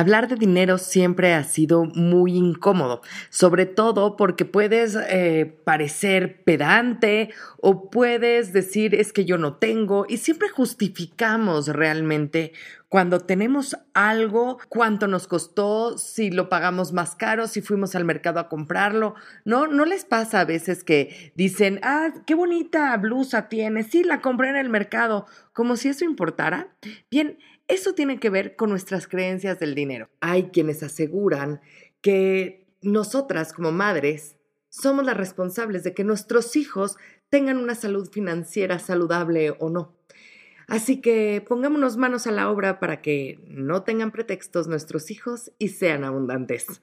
Hablar de dinero siempre ha sido muy incómodo, sobre todo porque puedes eh, parecer pedante o puedes decir es que yo no tengo y siempre justificamos realmente cuando tenemos algo, cuánto nos costó, si lo pagamos más caro, si fuimos al mercado a comprarlo. No, no les pasa a veces que dicen, ah, qué bonita blusa tienes, sí, la compré en el mercado, como si eso importara. Bien, eso tiene que ver con nuestras creencias del dinero. Hay quienes aseguran que nosotras como madres somos las responsables de que nuestros hijos tengan una salud financiera saludable o no. Así que pongámonos manos a la obra para que no tengan pretextos nuestros hijos y sean abundantes.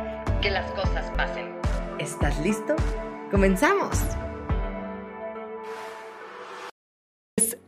que las cosas pasen. ¿Estás listo? ¡Comenzamos!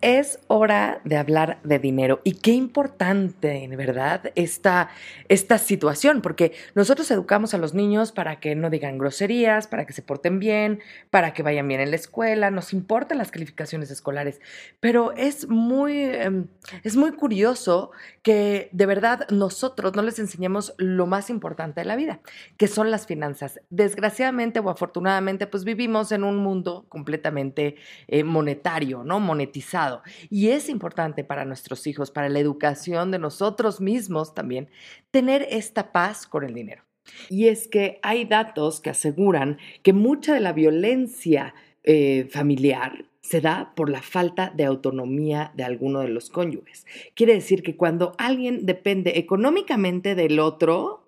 Es hora de hablar de dinero. Y qué importante, ¿verdad? Esta, esta situación, porque nosotros educamos a los niños para que no digan groserías, para que se porten bien, para que vayan bien en la escuela, nos importan las calificaciones escolares, pero es muy, em, es muy curioso que de verdad nosotros no les enseñemos lo más importante de la vida, que son las finanzas. Desgraciadamente o afortunadamente, pues vivimos en un mundo completamente eh, monetario, ¿no? Monetizado y es importante para nuestros hijos, para la educación de nosotros mismos también, tener esta paz con el dinero. Y es que hay datos que aseguran que mucha de la violencia eh, familiar se da por la falta de autonomía de alguno de los cónyuges. Quiere decir que cuando alguien depende económicamente del otro,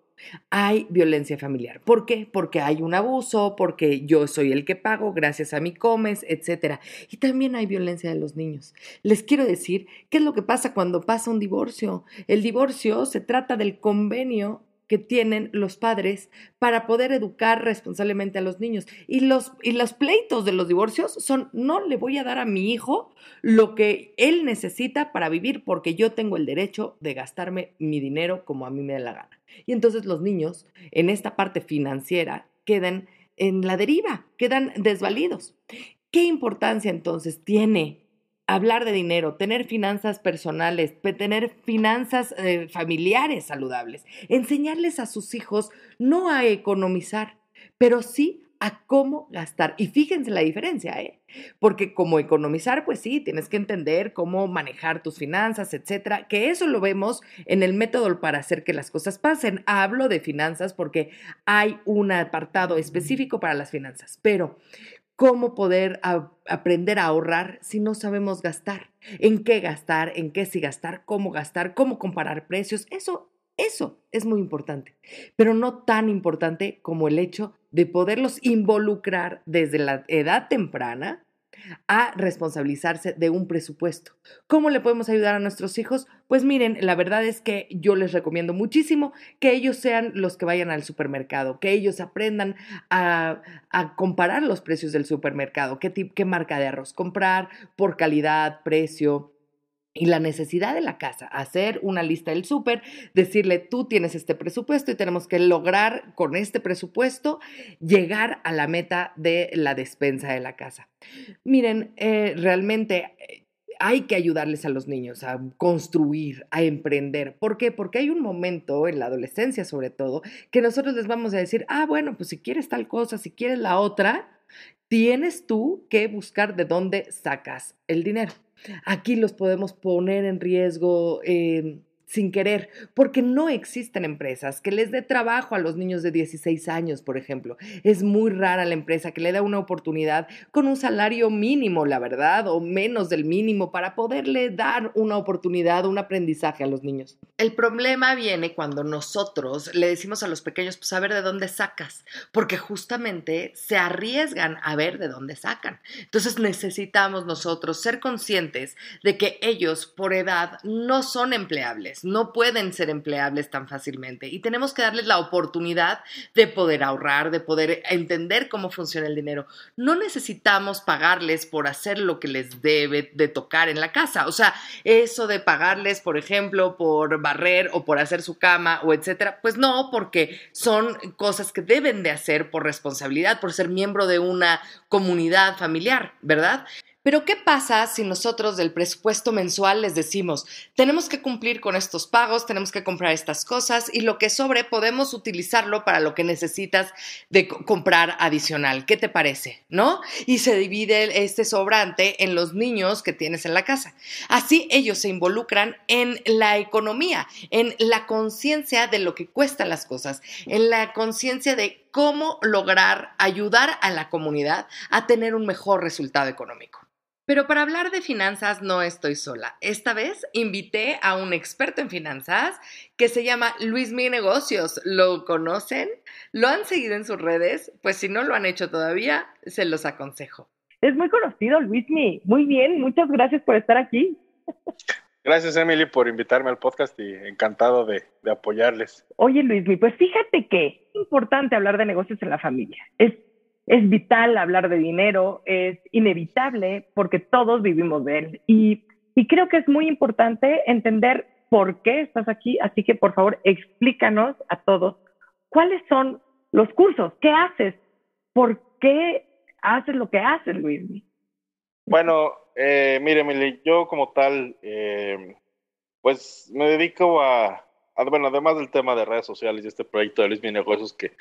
hay violencia familiar. ¿Por qué? Porque hay un abuso, porque yo soy el que pago, gracias a mi comes, etc. Y también hay violencia de los niños. Les quiero decir, ¿qué es lo que pasa cuando pasa un divorcio? El divorcio se trata del convenio que tienen los padres para poder educar responsablemente a los niños. Y los, y los pleitos de los divorcios son, no le voy a dar a mi hijo lo que él necesita para vivir porque yo tengo el derecho de gastarme mi dinero como a mí me da la gana. Y entonces los niños en esta parte financiera quedan en la deriva, quedan desvalidos. ¿Qué importancia entonces tiene hablar de dinero, tener finanzas personales, tener finanzas eh, familiares saludables, enseñarles a sus hijos no a economizar, pero sí a cómo gastar. Y fíjense la diferencia, ¿eh? Porque como economizar, pues sí, tienes que entender cómo manejar tus finanzas, etcétera, que eso lo vemos en el método para hacer que las cosas pasen. Hablo de finanzas porque hay un apartado específico para las finanzas, pero cómo poder aprender a ahorrar si no sabemos gastar, en qué gastar, en qué sí gastar, cómo gastar, cómo comparar precios. Eso, eso es muy importante, pero no tan importante como el hecho de poderlos involucrar desde la edad temprana a responsabilizarse de un presupuesto. ¿Cómo le podemos ayudar a nuestros hijos? Pues miren, la verdad es que yo les recomiendo muchísimo que ellos sean los que vayan al supermercado, que ellos aprendan a, comparar los precios del supermercado, qué, marca de arroz comprar, por calidad, precio, y la necesidad de la casa, hacer una lista del súper, decirle, tú tienes este presupuesto y tenemos que lograr con este presupuesto llegar a la meta de la despensa de la casa. Miren, eh, realmente eh, hay que ayudarles a los niños a construir, a emprender. ¿Por qué? Porque hay un momento en la adolescencia sobre todo que nosotros les vamos a decir, ah, bueno, pues si quieres tal cosa, si quieres la otra, tienes tú que buscar de dónde sacas el dinero. Aquí los podemos poner en riesgo. Eh, sin querer, porque no existen empresas que les dé trabajo a los niños de 16 años, por ejemplo. Es muy rara la empresa que le da una oportunidad con un salario mínimo, la verdad, o menos del mínimo para poderle dar una oportunidad, un aprendizaje a los niños. El problema viene cuando nosotros le decimos a los pequeños, pues a ver de dónde sacas, porque justamente se arriesgan a ver de dónde sacan. Entonces necesitamos nosotros ser conscientes de que ellos por edad no son empleables no pueden ser empleables tan fácilmente y tenemos que darles la oportunidad de poder ahorrar, de poder entender cómo funciona el dinero. No necesitamos pagarles por hacer lo que les debe de tocar en la casa. O sea, eso de pagarles, por ejemplo, por barrer o por hacer su cama o etcétera, pues no, porque son cosas que deben de hacer por responsabilidad, por ser miembro de una comunidad familiar, ¿verdad? Pero ¿qué pasa si nosotros del presupuesto mensual les decimos, tenemos que cumplir con estos pagos, tenemos que comprar estas cosas y lo que sobre podemos utilizarlo para lo que necesitas de comprar adicional? ¿Qué te parece? ¿No? Y se divide este sobrante en los niños que tienes en la casa. Así ellos se involucran en la economía, en la conciencia de lo que cuestan las cosas, en la conciencia de cómo lograr ayudar a la comunidad a tener un mejor resultado económico. Pero para hablar de finanzas no estoy sola. Esta vez invité a un experto en finanzas que se llama Luis Mi Negocios. ¿Lo conocen? ¿Lo han seguido en sus redes? Pues si no lo han hecho todavía, se los aconsejo. Es muy conocido, Luis Mi. Muy bien, muchas gracias por estar aquí. Gracias, Emily, por invitarme al podcast y encantado de, de apoyarles. Oye, Luis, pues fíjate que es importante hablar de negocios en la familia. Es es vital hablar de dinero, es inevitable porque todos vivimos de él. Y, creo que es muy importante entender por qué estás aquí, así que por favor explícanos a todos cuáles son los cursos, qué haces, por qué haces lo que haces, Luis. Bueno, eh, mire, Emily, yo como tal, eh, pues me dedico a, bueno, además del tema de redes sociales y este proyecto de Luis Mi Negocios que,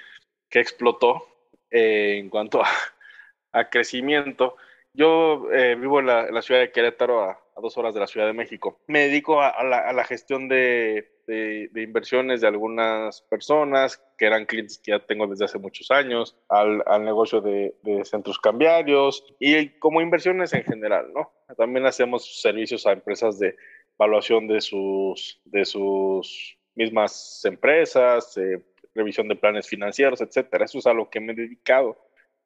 que explotó, eh, en cuanto a, crecimiento. Yo eh, vivo en la, ciudad de Querétaro, a, dos horas de la Ciudad de México. Me dedico a, la, gestión de, inversiones de algunas personas que eran clientes que ya tengo desde hace muchos años, al, negocio de, centros cambiarios y como inversiones en general, ¿no? También hacemos servicios a empresas de evaluación de sus, de sus mismas empresas, eh, revisión de planes financieros, etcétera. Eso es a lo que me he dedicado.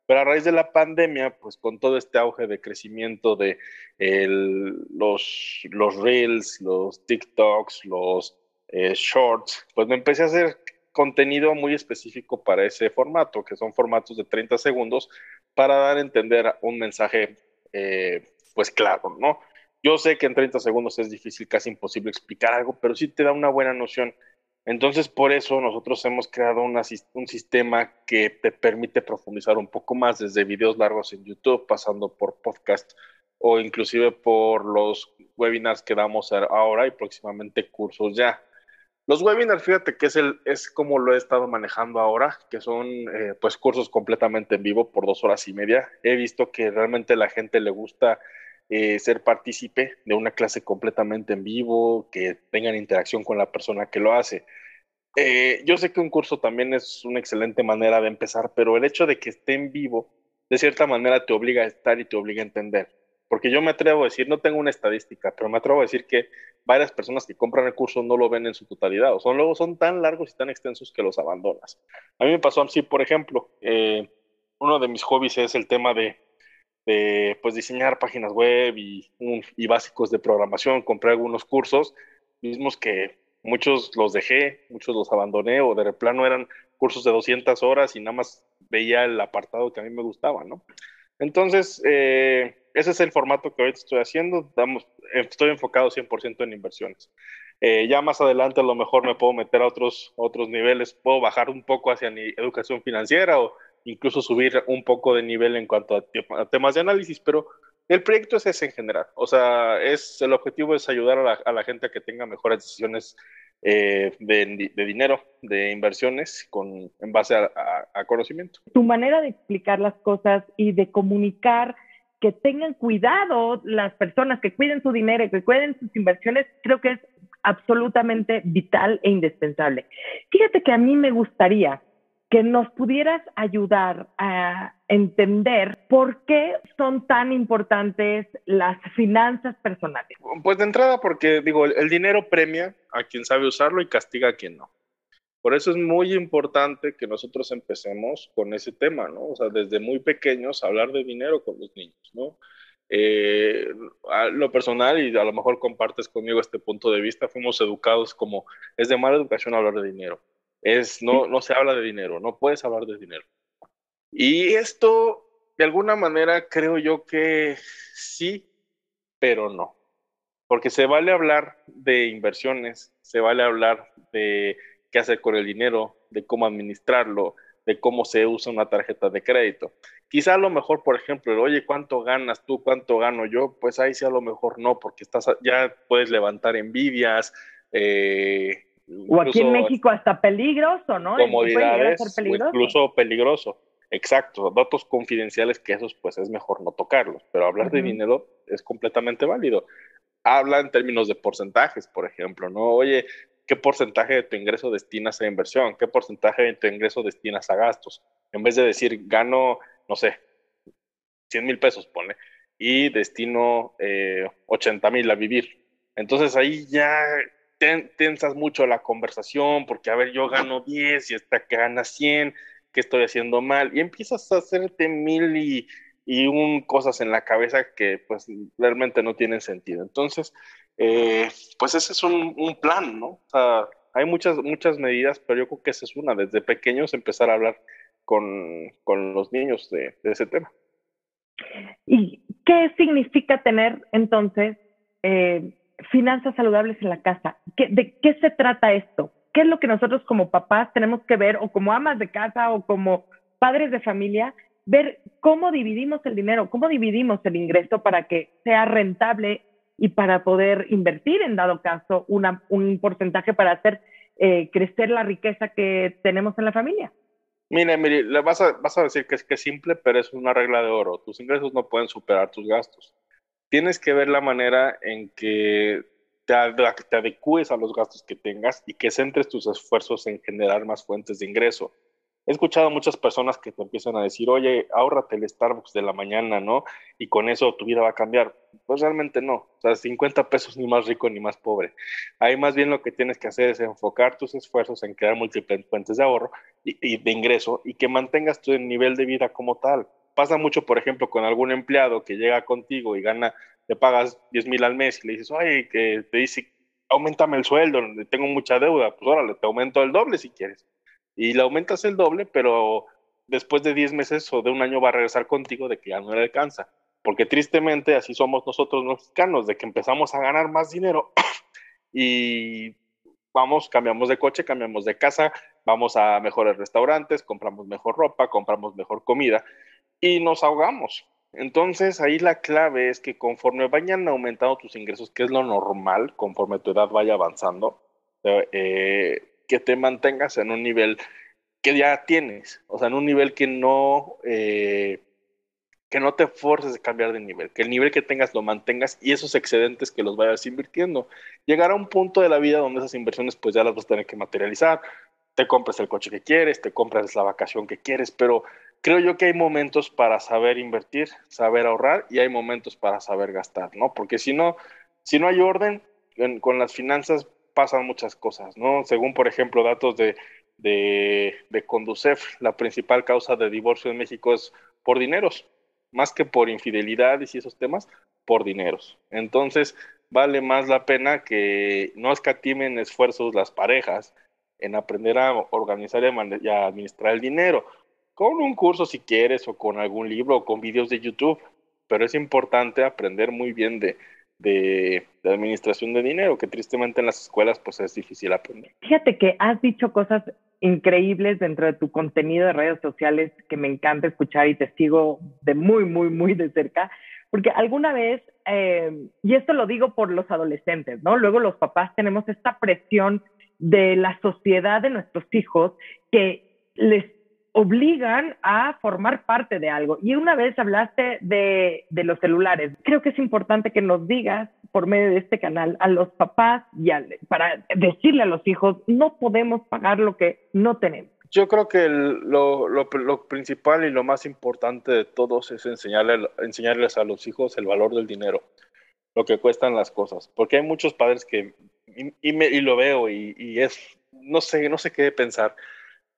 Pero a raíz de la pandemia, pues con todo este auge de crecimiento de los, reels, los TikToks, los eh, shorts, pues me empecé a hacer contenido muy específico para ese formato, que son formatos de 30 segundos, para dar a entender un mensaje, eh, pues claro, ¿no? Yo sé que en 30 segundos es difícil, casi imposible explicar algo, pero sí te da una buena noción entonces, por eso nosotros hemos creado un sistema que te permite profundizar un poco más desde videos largos en YouTube, pasando por podcast o inclusive por los webinars que damos ahora y próximamente cursos ya. Los webinars, fíjate que es, el, es como lo he estado manejando ahora, que son eh, pues cursos completamente en vivo por dos horas y media. He visto que realmente la gente le gusta eh, ser partícipe de una clase completamente en vivo, que tengan interacción con la persona que lo hace. Eh, yo sé que un curso también es una excelente manera de empezar, pero el hecho de que esté en vivo, de cierta manera te obliga a estar y te obliga a entender. Porque yo me atrevo a decir, no tengo una estadística, pero me atrevo a decir que varias personas que compran el curso no lo ven en su totalidad, o son luego son tan largos y tan extensos que los abandonas. A mí me pasó así, por ejemplo, eh, uno de mis hobbies es el tema de de pues diseñar páginas web y, básicos de programación, compré algunos cursos, mismos que muchos los dejé, muchos los abandoné o de plano eran cursos de 200 horas y nada más veía el apartado que a mí me gustaba, ¿no? Entonces, eh, ese es el formato que ahorita estoy haciendo, estoy enfocado 100% en inversiones. Eh, ya más adelante a lo mejor me puedo meter a otros, otros niveles, puedo bajar un poco hacia mi educación financiera o incluso subir un poco de nivel en cuanto a, temas de análisis, pero el proyecto es ese en general. O sea, es, el objetivo es ayudar a la, gente a que tenga mejores decisiones eh, de, dinero, de inversiones, con, en base a, conocimiento. Tu manera de explicar las cosas y de comunicar que tengan cuidado las personas, que cuiden su dinero, que cuiden sus inversiones, creo que es absolutamente vital e indispensable. Fíjate que a mí me gustaría que nos pudieras ayudar a entender por qué son tan importantes las finanzas personales. Pues de entrada porque digo, el dinero premia a quien sabe usarlo y castiga a quien no. Por eso es muy importante que nosotros empecemos con ese tema, ¿no? O sea, desde muy pequeños hablar de dinero con los niños, ¿no? Eh, a lo personal, y a lo mejor compartes conmigo este punto de vista, fuimos educados como es de mala educación hablar de dinero. Es, no, no se habla de dinero, no puedes hablar de dinero. Y esto, de alguna manera, creo yo que sí, pero no. Porque se vale hablar de inversiones, se vale hablar de qué hacer con el dinero, de cómo administrarlo, de cómo se usa una tarjeta de crédito. Quizá a lo mejor, por ejemplo, oye, ¿cuánto ganas tú? ¿Cuánto gano yo? Pues ahí sí a lo mejor no, porque estás, ya puedes levantar envidias. Eh, o aquí en México hasta peligroso, ¿no? Comodidades, incluso peligroso. Exacto, datos confidenciales que esos pues es mejor no tocarlos, pero hablar de dinero es completamente válido. Habla en términos de porcentajes, por ejemplo, ¿no? Oye, ¿qué porcentaje de tu ingreso destinas a inversión? ¿Qué porcentaje de tu ingreso destinas a gastos? En vez de decir, gano, no sé, 100 mil pesos, pone, y destino eh, 80 mil a vivir. Entonces ahí ya tensas mucho la conversación porque, a ver, yo gano 10 y esta que gana 100 qué estoy haciendo mal, y empiezas a hacerte mil y, y un cosas en la cabeza que pues realmente no tienen sentido. Entonces, eh, pues ese es un, plan, ¿no? O sea, hay muchas, muchas medidas, pero yo creo que esa es una, desde pequeños empezar a hablar con, con los niños de, de, ese tema. ¿Y qué significa tener entonces eh, finanzas saludables en la casa? ¿Qué, ¿De qué se trata esto? qué es lo que nosotros como papás tenemos que ver o como amas de casa o como padres de familia, ver cómo dividimos el dinero, cómo dividimos el ingreso para que sea rentable y para poder invertir en dado caso una, un porcentaje para hacer eh, crecer la riqueza que tenemos en la familia. Mire, mire, le vas a, vas a decir que es, que es simple, pero es una regla de oro. Tus ingresos no pueden superar tus gastos. Tienes que ver la manera en que te, te adecues a los gastos que tengas y que centres tus esfuerzos en generar más fuentes de ingreso. He escuchado a muchas personas que te empiezan a decir, oye, ahórrate el Starbucks de la mañana, ¿no? Y con eso tu vida va a cambiar. Pues realmente no. O sea, 50 pesos ni más rico ni más pobre. Ahí más bien lo que tienes que hacer es enfocar tus esfuerzos en crear múltiples fuentes de ahorro y de ingreso y que mantengas tu nivel de vida como tal. Pasa mucho, por ejemplo, con algún empleado que llega contigo y gana le pagas 10 mil al mes y le dices, oye, que te dice, aumentame el sueldo, tengo mucha deuda, pues órale, te aumento el doble si quieres. Y le aumentas el doble, pero después de 10 meses o de un año va a regresar contigo de que ya no le alcanza. Porque tristemente así somos nosotros mexicanos, de que empezamos a ganar más dinero y vamos, cambiamos de coche, cambiamos de casa, vamos a mejores restaurantes, compramos mejor ropa, compramos mejor comida y nos ahogamos. Entonces ahí la clave es que conforme vayan aumentando tus ingresos, que es lo normal, conforme tu edad vaya avanzando, eh, que te mantengas en un nivel que ya tienes, o sea, en un nivel que no, eh, que no te forces a cambiar de nivel, que el nivel que tengas lo mantengas y esos excedentes que los vayas invirtiendo. Llegará un punto de la vida donde esas inversiones pues ya las vas a tener que materializar, te compras el coche que quieres, te compras la vacación que quieres, pero creo yo que hay momentos para saber invertir, saber ahorrar y hay momentos para saber gastar, ¿no? Porque si no, si no hay orden, con las finanzas pasan muchas cosas, ¿no? Según, por ejemplo, datos de, de, de Conducef, la principal causa de divorcio en México es por dineros, más que por infidelidades y esos temas, por dineros. Entonces, vale más la pena que no escatimen esfuerzos las parejas en aprender a organizar y a administrar el dinero con un curso si quieres o con algún libro o con videos de YouTube, pero es importante aprender muy bien de, de, administración de dinero, que tristemente en las escuelas pues es difícil aprender. Fíjate que has dicho cosas increíbles dentro de tu contenido de redes sociales que me encanta escuchar y te sigo de muy, muy, muy de cerca, porque alguna vez, eh, y esto lo digo por los adolescentes, ¿no? Luego los papás tenemos esta presión de la sociedad de nuestros hijos que les obligan a formar parte de algo. Y una vez hablaste de, de, los celulares. Creo que es importante que nos digas por medio de este canal a los papás y para decirle a los hijos, no podemos pagar lo que no tenemos. Yo creo que lo, lo, principal y lo más importante de todos es enseñarle, enseñarles a los hijos el valor del dinero, lo que cuestan las cosas. Porque hay muchos padres que, y, me, y lo veo, y, y es, no sé, no sé qué pensar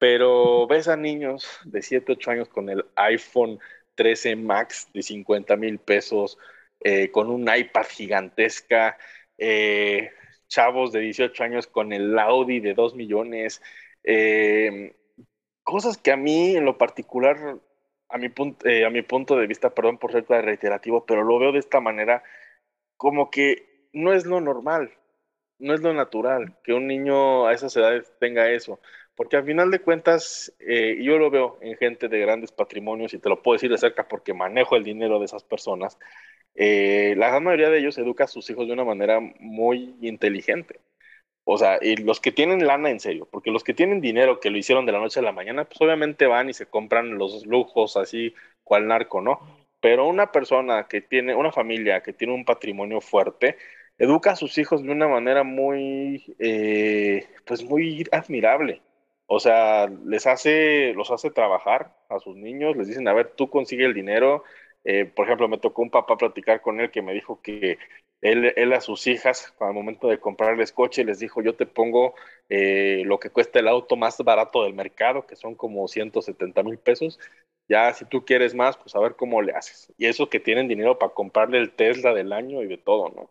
pero ves a niños de 7, 8 años con el iPhone 13 Max de 50 mil pesos, eh, con un iPad gigantesca, eh, chavos de 18 años con el Audi de 2 millones, eh, cosas que a mí en lo particular, a mi, a mi punto de vista, perdón por ser tan reiterativo, pero lo veo de esta manera, como que no es lo normal, no es lo natural que un niño a esas edades tenga eso. Porque al final de cuentas, eh, yo lo veo en gente de grandes patrimonios y te lo puedo decir de cerca porque manejo el dinero de esas personas. Eh, la gran mayoría de ellos educa a sus hijos de una manera muy inteligente. O sea, y los que tienen lana en serio, porque los que tienen dinero que lo hicieron de la noche a la mañana, pues obviamente van y se compran los lujos así, cual narco, ¿no? Pero una persona que tiene, una familia que tiene un patrimonio fuerte, educa a sus hijos de una manera muy, eh, pues muy admirable. O sea, les hace, los hace trabajar a sus niños, les dicen, a ver, tú consigue el dinero. Eh, por ejemplo, me tocó un papá platicar con él que me dijo que él, a sus hijas, al momento de comprarles coche, les dijo, yo te pongo eh, lo que cuesta el auto más barato del mercado, que son como 170 mil pesos. Ya si tú quieres más, pues a ver cómo le haces. Y eso que tienen dinero para comprarle el Tesla del año y de todo, ¿no?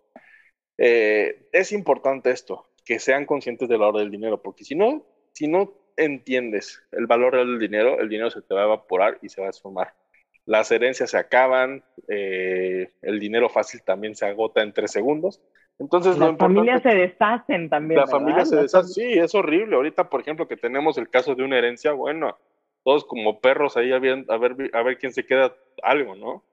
Eh, es importante esto, que sean conscientes del valor del dinero, porque si no, si no entiendes el valor del dinero, el dinero se te va a evaporar y se va a esfumar. Las herencias se acaban, eh, el dinero fácil también se agota en tres segundos. Entonces, las familias se deshacen también. La familia se deshace, sí, es horrible. Ahorita, por ejemplo, que tenemos el caso de una herencia, bueno, todos como perros ahí a ver, a ver, a ver quién se queda algo, ¿no?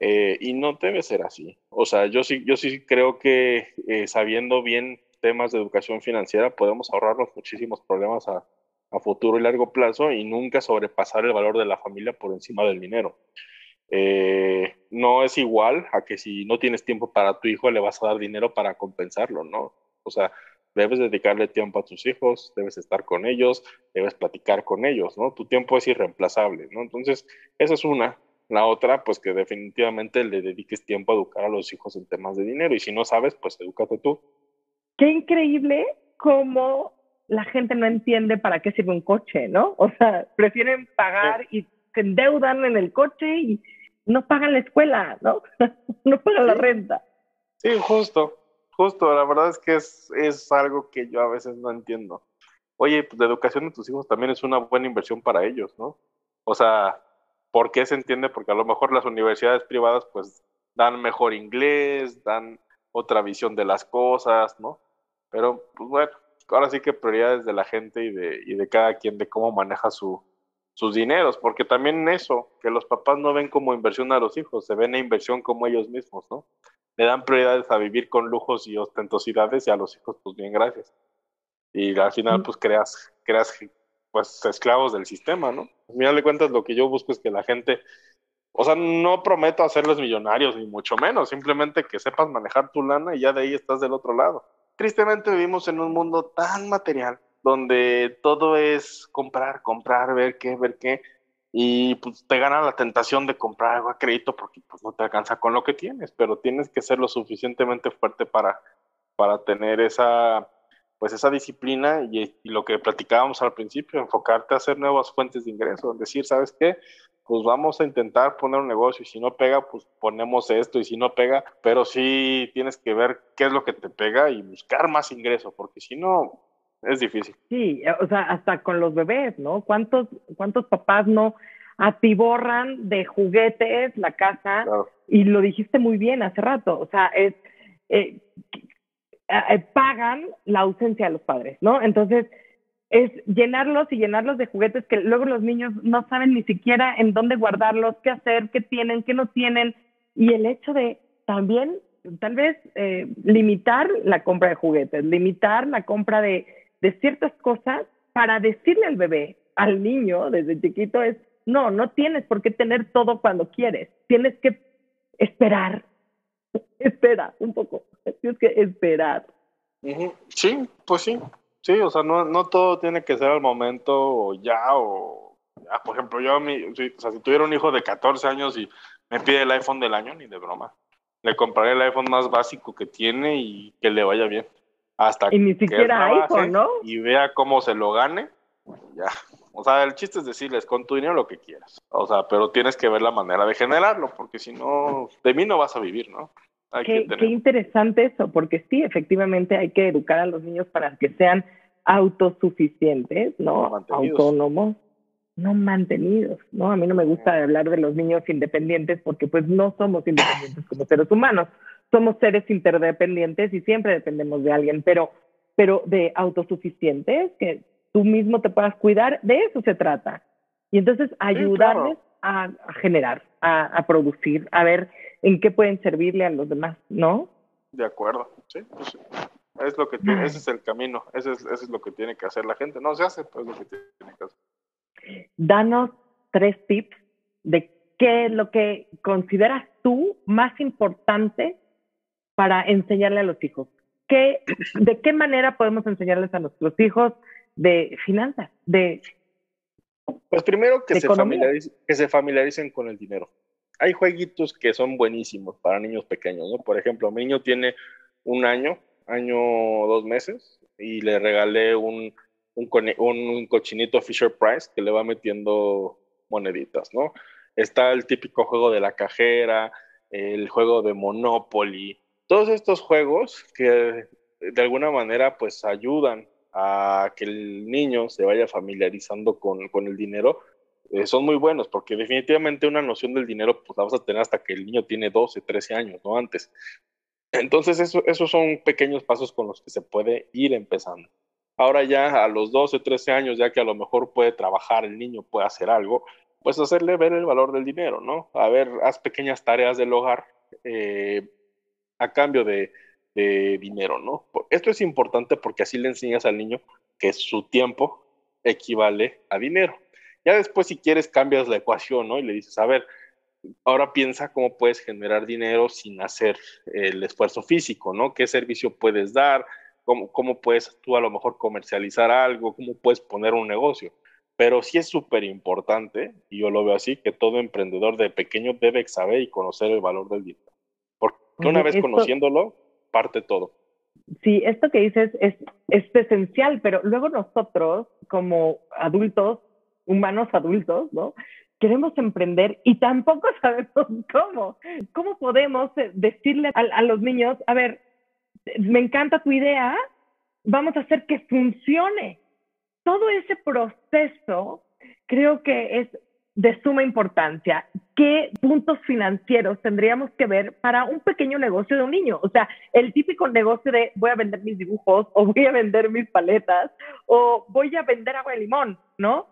Eh, y no debe ser así. O sea, yo sí, yo sí creo que eh, sabiendo bien temas de educación financiera podemos ahorrarnos muchísimos problemas a, a futuro y largo plazo y nunca sobrepasar el valor de la familia por encima del dinero. Eh, no es igual a que si no tienes tiempo para tu hijo le vas a dar dinero para compensarlo, ¿no? O sea, debes dedicarle tiempo a tus hijos, debes estar con ellos, debes platicar con ellos, ¿no? Tu tiempo es irreemplazable, ¿no? Entonces, esa es una. La otra, pues que definitivamente le dediques tiempo a educar a los hijos en temas de dinero y si no sabes, pues edúcate tú. Qué increíble cómo la gente no entiende para qué sirve un coche, ¿no? O sea, prefieren pagar y se endeudan en el coche y no pagan la escuela, ¿no? no pagan la renta. Sí, justo, justo. La verdad es que es, es algo que yo a veces no entiendo. Oye, pues la educación de tus hijos también es una buena inversión para ellos, ¿no? O sea, ¿por qué se entiende? Porque a lo mejor las universidades privadas pues dan mejor inglés, dan otra visión de las cosas, ¿no? Pero, pues bueno, ahora sí que prioridades de la gente y de, y de cada quien de cómo maneja su, sus dineros, porque también eso, que los papás no ven como inversión a los hijos, se ven a inversión como ellos mismos, ¿no? Le dan prioridades a vivir con lujos y ostentosidades y a los hijos, pues bien, gracias. Y al final, pues creas, creas pues esclavos del sistema, ¿no? Al final de cuentas, lo que yo busco es que la gente, o sea, no prometo hacerlos millonarios, ni mucho menos, simplemente que sepas manejar tu lana y ya de ahí estás del otro lado tristemente vivimos en un mundo tan material, donde todo es comprar, comprar, ver qué, ver qué, y pues te gana la tentación de comprar algo a crédito porque pues no te alcanza con lo que tienes, pero tienes que ser lo suficientemente fuerte para, para tener esa, pues esa disciplina y, y, lo que platicábamos al principio, enfocarte a hacer nuevas fuentes de ingreso, decir, ¿sabes qué? Pues vamos a intentar poner un negocio y si no pega, pues ponemos esto y si no pega, pero sí tienes que ver qué es lo que te pega y buscar más ingreso, porque si no, es difícil. Sí, o sea, hasta con los bebés, ¿no? ¿Cuántos, cuántos papás no atiborran de juguetes la casa? Y lo dijiste muy bien hace rato, o sea, es... Eh, eh, pagan la ausencia de los padres, ¿no? Entonces, es llenarlos y llenarlos de juguetes que luego los niños no saben ni siquiera en dónde guardarlos, qué hacer, qué tienen, qué no tienen. Y el hecho de también, tal vez, eh, limitar la compra de juguetes, limitar la compra de, de ciertas cosas para decirle al bebé, al niño desde chiquito es, no, no tienes por qué tener todo cuando quieres, tienes que esperar, espera un poco, tienes que esperar. Sí, pues sí, sí, o sea, no, no todo tiene que ser al momento o ya, o, por ejemplo, yo, mi, o sea, si tuviera un hijo de 14 años y me pide el iPhone del año, ni de broma, le compraré el iPhone más básico que tiene y que le vaya bien. Hasta y ni siquiera iPhone, ¿no? Y vea cómo se lo gane, ya. O sea, el chiste es decirles con tu dinero lo que quieras. O sea, pero tienes que ver la manera de generarlo, porque si no, de mí no vas a vivir, ¿no? Qué, qué interesante eso, porque sí, efectivamente hay que educar a los niños para que sean autosuficientes, ¿no? Autónomos, no mantenidos, ¿no? A mí no me gusta hablar de los niños independientes porque pues no somos independientes como seres humanos, somos seres interdependientes y siempre dependemos de alguien, pero, pero de autosuficientes, que tú mismo te puedas cuidar, de eso se trata. Y entonces ayudarles a, generar, a, producir, a ver en qué pueden servirle a los demás, ¿no? De acuerdo, sí, pues Es lo que tiene, ese es el camino, ese es, es lo que tiene que hacer la gente. No se hace, pues lo que tiene que hacer. Danos tres tips de qué es lo que consideras tú más importante para enseñarle a los hijos. ¿Qué, ¿De qué manera podemos enseñarles a nuestros hijos de finanzas, de... Pues primero que, se familiaricen, que se familiaricen con el dinero. Hay jueguitos que son buenísimos para niños pequeños, ¿no? Por ejemplo, mi niño tiene un año, año dos meses, y le regalé un, un, un cochinito Fisher Price que le va metiendo moneditas, ¿no? Está el típico juego de la cajera, el juego de Monopoly, todos estos juegos que de alguna manera pues ayudan a que el niño se vaya familiarizando con, con el dinero, eh, son muy buenos, porque definitivamente una noción del dinero pues la vas a tener hasta que el niño tiene 12, 13 años, no antes. Entonces, eso, esos son pequeños pasos con los que se puede ir empezando. Ahora ya a los 12, 13 años, ya que a lo mejor puede trabajar el niño, puede hacer algo, pues hacerle ver el valor del dinero, ¿no? A ver, haz pequeñas tareas del hogar eh, a cambio de, de dinero, ¿no? Esto es importante porque así le enseñas al niño que su tiempo equivale a dinero. Ya después, si quieres, cambias la ecuación, ¿no? Y le dices, a ver, ahora piensa cómo puedes generar dinero sin hacer el esfuerzo físico, ¿no? ¿Qué servicio puedes dar? ¿Cómo, cómo puedes tú a lo mejor comercializar algo? ¿Cómo puedes poner un negocio? Pero sí es súper importante, y yo lo veo así, que todo emprendedor de pequeño debe saber y conocer el valor del dinero. Porque una vez conociéndolo, parte todo. Sí, esto que dices es, es esencial, pero luego nosotros, como adultos, humanos adultos, ¿no? Queremos emprender y tampoco sabemos cómo. ¿Cómo podemos eh, decirle a, a los niños, a ver, me encanta tu idea, vamos a hacer que funcione? Todo ese proceso creo que es de suma importancia. ¿Qué puntos financieros tendríamos que ver para un pequeño negocio de un niño? O sea, el típico negocio de voy a vender mis dibujos o voy a vender mis paletas o voy a vender agua de limón, ¿no?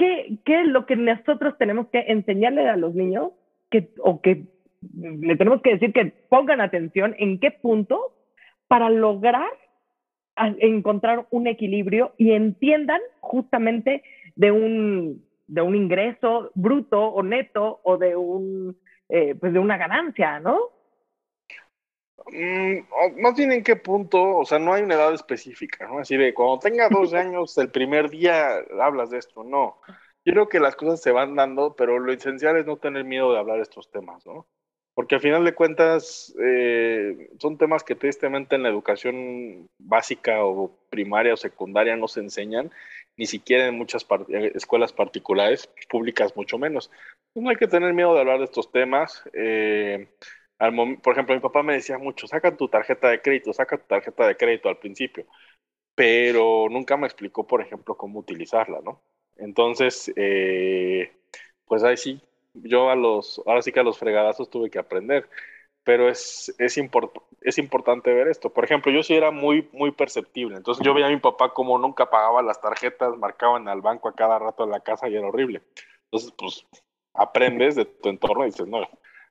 ¿Qué, es lo que nosotros tenemos que enseñarle a los niños que, o que le tenemos que decir que pongan atención en qué punto para lograr encontrar un equilibrio y entiendan justamente de un de un ingreso bruto o neto o de un eh, pues de una ganancia, ¿no? Mm, más bien en qué punto, o sea, no hay una edad específica, ¿no? Así de cuando tenga dos años, el primer día hablas de esto, no. Yo creo que las cosas se van dando, pero lo esencial es no tener miedo de hablar de estos temas, ¿no? Porque al final de cuentas eh, son temas que tristemente en la educación básica o primaria o secundaria no se enseñan ni siquiera en muchas eh, escuelas particulares, públicas mucho menos. No hay que tener miedo de hablar de estos temas. Eh, por ejemplo, mi papá me decía mucho, saca tu tarjeta de crédito, saca tu tarjeta de crédito al principio, pero nunca me explicó, por ejemplo, cómo utilizarla, ¿no? Entonces, eh, pues ahí sí, yo a los, ahora sí que a los fregadazos tuve que aprender pero es, es, es importante ver esto. Por ejemplo, yo sí era muy, muy perceptible. Entonces yo veía a mi papá como nunca pagaba las tarjetas, marcaban al banco a cada rato en la casa y era horrible. Entonces, pues aprendes de tu entorno y dices, no,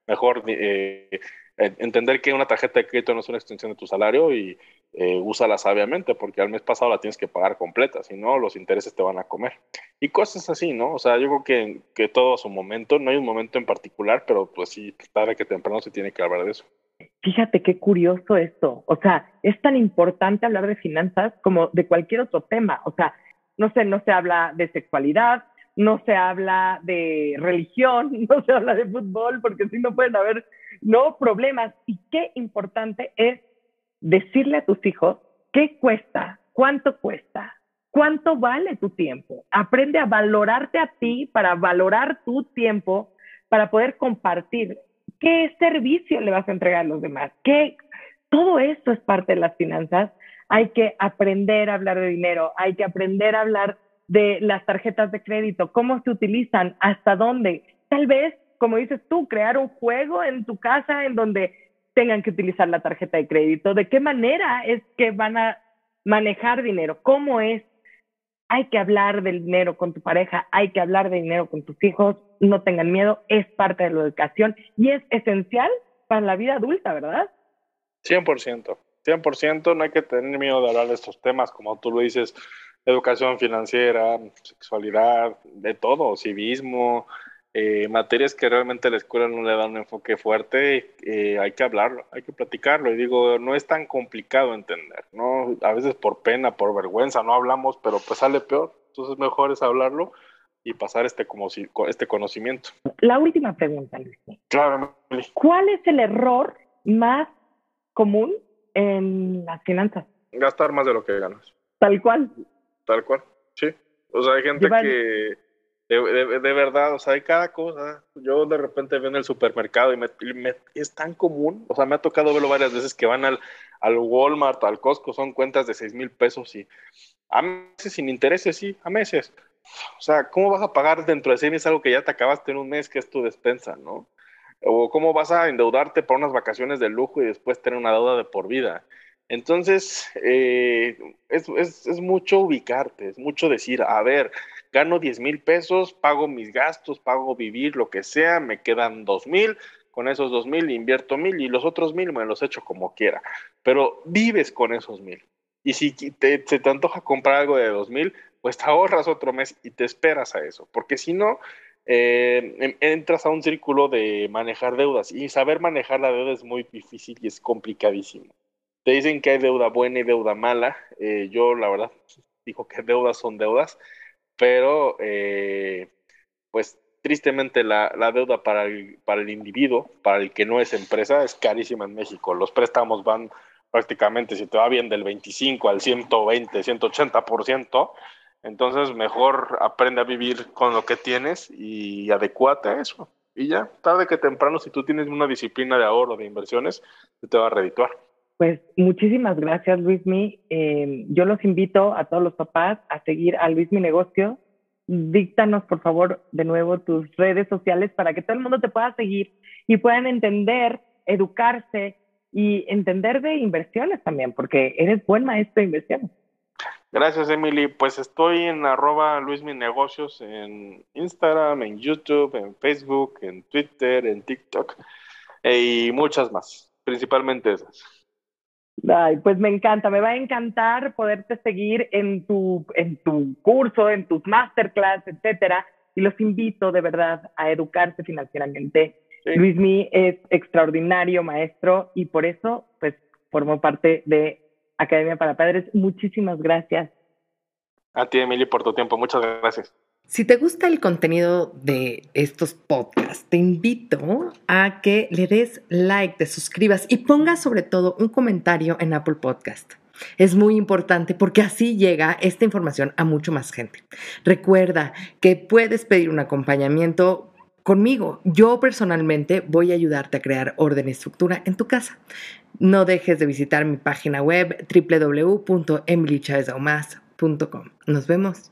mejor eh, entender que una tarjeta de crédito no es una extensión de tu salario y, eh, úsala sabiamente, porque al mes pasado la tienes que pagar completa, si no, los intereses te van a comer. Y cosas así, ¿no? O sea, yo creo que, que todo a su momento, no hay un momento en particular, pero pues sí, tarde que temprano se tiene que hablar de eso. Fíjate qué curioso esto. O sea, es tan importante hablar de finanzas como de cualquier otro tema. O sea, no sé, no se habla de sexualidad, no se habla de religión, no se habla de fútbol, porque si no pueden haber no problemas. Y qué importante es decirle a tus hijos qué cuesta, cuánto cuesta, cuánto vale tu tiempo. Aprende a valorarte a ti para valorar tu tiempo, para poder compartir. ¿Qué servicio le vas a entregar a los demás? ¿Qué? Todo esto es parte de las finanzas. Hay que aprender a hablar de dinero, hay que aprender a hablar de las tarjetas de crédito, cómo se utilizan, hasta dónde. Tal vez, como dices tú, crear un juego en tu casa en donde tengan que utilizar la tarjeta de crédito, de qué manera es que van a manejar dinero, cómo es. Hay que hablar del dinero con tu pareja, hay que hablar de dinero con tus hijos, no tengan miedo, es parte de la educación y es esencial para la vida adulta, ¿verdad? 100%, 100%, no hay que tener miedo de hablar de estos temas, como tú lo dices, educación financiera, sexualidad, de todo, civismo, eh, materias que realmente la escuela no le da un enfoque fuerte, eh, hay que hablarlo, hay que platicarlo. Y digo, no es tan complicado entender, ¿no? A veces por pena, por vergüenza, no hablamos, pero pues sale peor. Entonces mejor es hablarlo y pasar este, como, este conocimiento. La última pregunta, Luis. Claro, ¿Cuál es el error más común en las finanzas? Gastar más de lo que ganas. Tal cual. Tal cual, sí. O sea, hay gente que de, de, verdad, o sea, hay cada cosa. Yo de repente veo en el supermercado y, me, es tan común, o sea, me ha tocado verlo varias veces que van al, al Walmart, al Costco, son cuentas de seis mil pesos y a meses sin intereses, sí, a meses. O sea, ¿cómo vas a pagar dentro de seis meses algo que ya te acabaste en un mes, que es tu despensa, no? O cómo vas a endeudarte para unas vacaciones de lujo y después tener una deuda de por vida. Entonces, eh, es, mucho ubicarte, es mucho decir, a ver, gano 10 mil pesos, pago mis gastos, pago vivir, lo que sea, me quedan 2 mil, con esos 2 mil invierto mil y los otros mil me los echo como quiera, pero vives con esos mil. Y si te, se te antoja comprar algo de 2 mil, pues te ahorras otro mes y te esperas a eso, porque si no, eh, entras a un círculo de manejar deudas y saber manejar la deuda es muy difícil y es complicadísimo. Te dicen que hay deuda buena y deuda mala. Eh, yo, la verdad, digo que deudas son deudas pero eh, pues tristemente la, deuda para el, para el individuo, para el que no es empresa, es carísima en México. Los préstamos van prácticamente, si te va bien, del 25 al 120, 180%. Entonces, mejor aprende a vivir con lo que tienes y adecuate a eso. Y ya, tarde que temprano, si tú tienes una disciplina de ahorro, de inversiones, te va a redituar. Pues muchísimas gracias, Luismi. Eh, yo los invito a todos los papás a seguir a Luismi Negocio. Díctanos, por favor, de nuevo tus redes sociales para que todo el mundo te pueda seguir y puedan entender, educarse y entender de inversiones también, porque eres buen maestro de inversiones. Gracias, Emily. Pues estoy en arroba Luismi Negocios en Instagram, en YouTube, en Facebook, en Twitter, en TikTok y muchas más, principalmente esas. Ay, pues me encanta, me va a encantar poderte seguir en tu, en tu curso, en tus masterclass, etcétera. Y los invito de verdad a educarse financieramente. Luis Luismi es extraordinario maestro y por eso, pues, formó parte de Academia para Padres. Muchísimas gracias. A ti, Emily, por tu tiempo. Muchas gracias. Si te gusta el contenido de estos podcasts, te invito a que le des like, te suscribas y pongas sobre todo un comentario en Apple Podcast. Es muy importante porque así llega esta información a mucho más gente. Recuerda que puedes pedir un acompañamiento conmigo. Yo personalmente voy a ayudarte a crear orden y estructura en tu casa. No dejes de visitar mi página web www.emilychavezaumaz.com. Nos vemos.